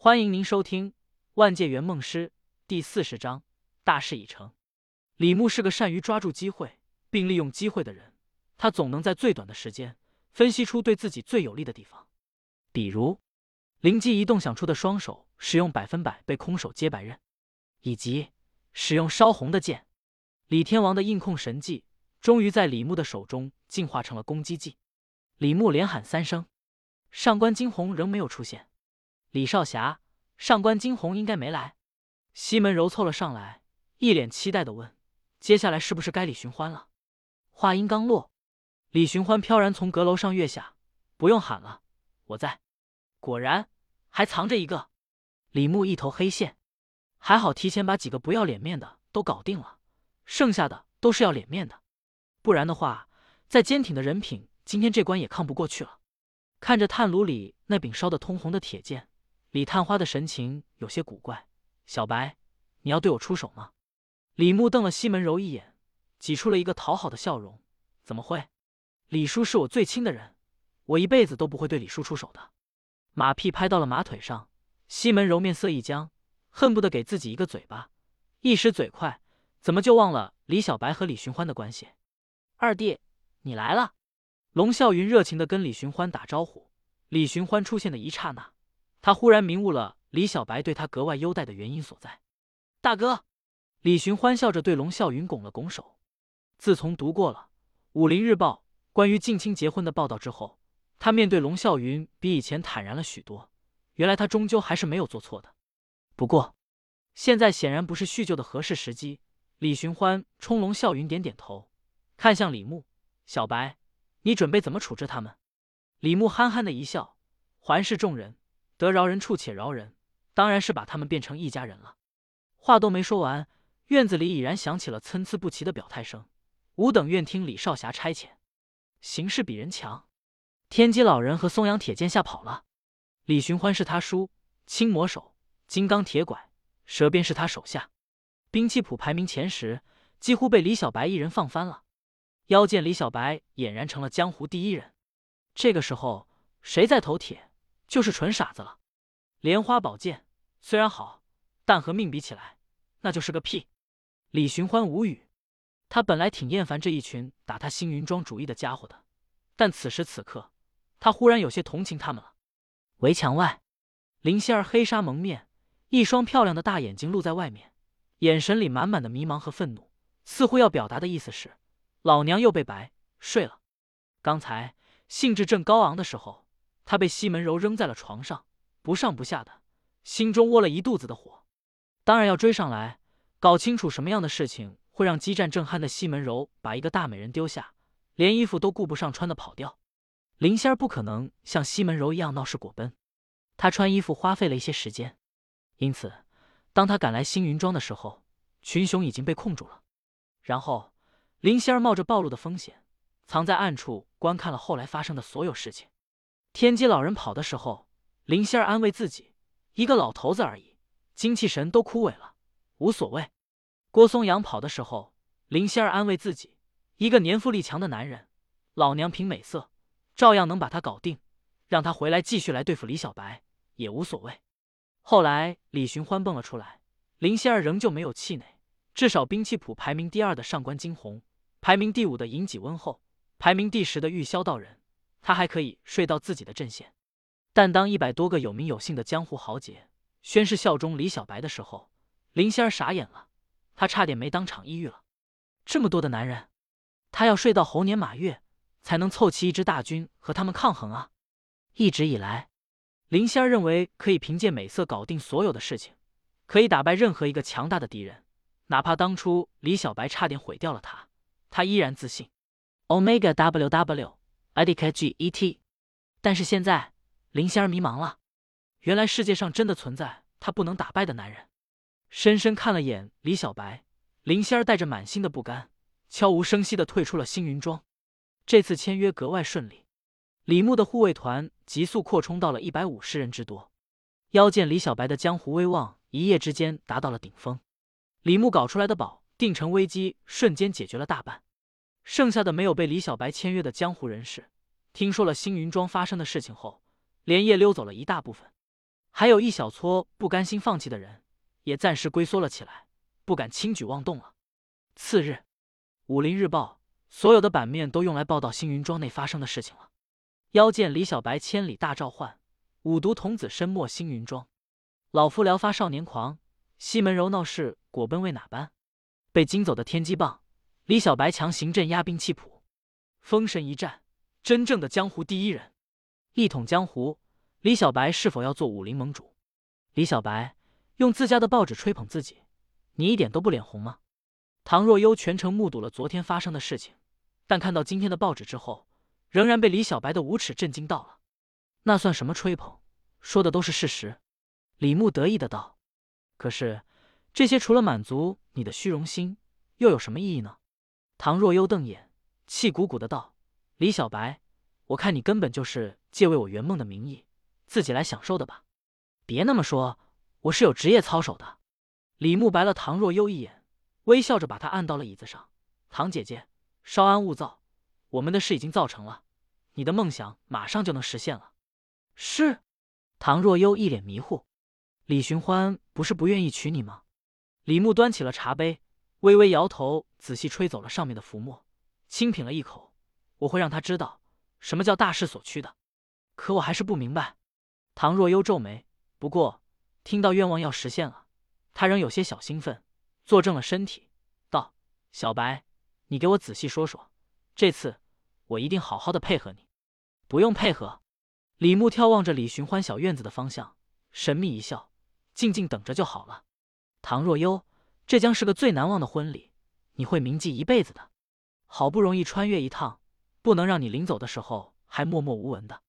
欢迎您收听《万界圆梦师》第四十章。大事已成。李牧是个善于抓住机会并利用机会的人，他总能在最短的时间分析出对自己最有利的地方。比如，灵机一动想出的双手使用百分百被空手接白刃，以及使用烧红的剑。李天王的硬控神技终于在李牧的手中进化成了攻击技。李牧连喊三声，上官惊鸿仍没有出现。李少侠，上官惊鸿应该没来。西门柔凑了上来，一脸期待的问：“接下来是不是该李寻欢了？”话音刚落，李寻欢飘然从阁楼上跃下。不用喊了，我在。果然还藏着一个。李牧一头黑线，还好提前把几个不要脸面的都搞定了，剩下的都是要脸面的。不然的话，再坚挺的人品，今天这关也抗不过去了。看着炭炉里那柄烧得通红的铁剑。李探花的神情有些古怪，小白，你要对我出手吗？李牧瞪了西门柔一眼，挤出了一个讨好的笑容。怎么会？李叔是我最亲的人，我一辈子都不会对李叔出手的。马屁拍到了马腿上，西门柔面色一僵，恨不得给自己一个嘴巴。一时嘴快，怎么就忘了李小白和李寻欢的关系？二弟，你来了。龙啸云热情的跟李寻欢打招呼。李寻欢出现的一刹那。他忽然明悟了李小白对他格外优待的原因所在。大哥，李寻欢笑着对龙啸云拱了拱手。自从读过了《武林日报》关于近亲结婚的报道之后，他面对龙啸云比以前坦然了许多。原来他终究还是没有做错的。不过，现在显然不是叙旧的合适时机。李寻欢冲龙啸云点点头，看向李牧：“小白，你准备怎么处置他们？”李牧憨憨的一笑，环视众人。得饶人处且饶人，当然是把他们变成一家人了。话都没说完，院子里已然响起了参差不齐的表态声。吾等愿听李少侠差遣。形势比人强，天机老人和松阳铁剑吓跑了。李寻欢是他叔，青魔手、金刚铁拐、蛇鞭是他手下。兵器谱排名前十，几乎被李小白一人放翻了。妖剑李小白俨然成了江湖第一人。这个时候，谁在投铁？就是纯傻子了。莲花宝剑虽然好，但和命比起来，那就是个屁。李寻欢无语，他本来挺厌烦这一群打他星云庄主意的家伙的，但此时此刻，他忽然有些同情他们了。围墙外，林仙儿黑纱蒙面，一双漂亮的大眼睛露在外面，眼神里满满的迷茫和愤怒，似乎要表达的意思是：老娘又被白睡了。刚才兴致正高昂的时候。他被西门柔扔在了床上，不上不下的，心中窝了一肚子的火。当然要追上来，搞清楚什么样的事情会让激战正酣的西门柔把一个大美人丢下，连衣服都顾不上穿的跑掉。林仙儿不可能像西门柔一样闹事果奔，她穿衣服花费了一些时间，因此当他赶来星云庄的时候，群雄已经被控住了。然后林仙儿冒着暴露的风险，藏在暗处观看了后来发生的所有事情。天机老人跑的时候，林仙儿安慰自己：“一个老头子而已，精气神都枯萎了，无所谓。”郭松阳跑的时候，林仙儿安慰自己：“一个年富力强的男人，老娘凭美色照样能把他搞定，让他回来继续来对付李小白也无所谓。”后来李寻欢蹦了出来，林仙儿仍旧没有气馁。至少兵器谱排名第二的上官惊鸿，排名第五的尹己温厚，排名第十的玉箫道人。他还可以睡到自己的阵线，但当一百多个有名有姓的江湖豪杰宣誓效忠李小白的时候，林仙儿傻眼了，他差点没当场抑郁了。这么多的男人，他要睡到猴年马月才能凑齐一支大军和他们抗衡啊！一直以来，林仙儿认为可以凭借美色搞定所有的事情，可以打败任何一个强大的敌人，哪怕当初李小白差点毁掉了他，他依然自信。Omega W W。I D K G E T，但是现在林仙儿迷茫了，原来世界上真的存在她不能打败的男人。深深看了眼李小白，林仙儿带着满心的不甘，悄无声息的退出了星云庄。这次签约格外顺利，李牧的护卫团急速扩充到了一百五十人之多。妖剑李小白的江湖威望一夜之间达到了顶峰，李牧搞出来的保定城危机瞬间解决了大半。剩下的没有被李小白签约的江湖人士，听说了星云庄发生的事情后，连夜溜走了一大部分。还有一小撮不甘心放弃的人，也暂时龟缩了起来，不敢轻举妄动了。次日，《武林日报》所有的版面都用来报道星云庄内发生的事情了。妖见李小白千里大召唤，五毒童子身没星云庄。老夫聊发少年狂，西门柔闹事果奔为哪般？被惊走的天机棒，李小白强行镇压兵器谱。封神一战，真正的江湖第一人，一统江湖。李小白是否要做武林盟主？李小白用自家的报纸吹捧自己，你一点都不脸红吗？唐若幽全程目睹了昨天发生的事情，但看到今天的报纸之后，仍然被李小白的无耻震惊到了。那算什么吹捧？说的都是事实。李牧得意的道：“可是这些除了满足你的虚荣心，又有什么意义呢？”唐若幽瞪眼，气鼓鼓的道：“李小白，我看你根本就是借为我圆梦的名义。”自己来享受的吧，别那么说，我是有职业操守的。李牧白了唐若幽一眼，微笑着把她按到了椅子上。唐姐姐，稍安勿躁，我们的事已经造成了，你的梦想马上就能实现了。是。唐若幽一脸迷糊，李寻欢不是不愿意娶你吗？李牧端起了茶杯，微微摇头，仔细吹走了上面的浮沫，轻品了一口。我会让他知道什么叫大势所趋的。可我还是不明白。唐若幽皱眉，不过听到愿望要实现了，他仍有些小兴奋，坐正了身体，道：“小白，你给我仔细说说，这次我一定好好的配合你。”不用配合。李牧眺望着李寻欢小院子的方向，神秘一笑：“静静等着就好了。”唐若幽，这将是个最难忘的婚礼，你会铭记一辈子的。好不容易穿越一趟，不能让你临走的时候还默默无闻的。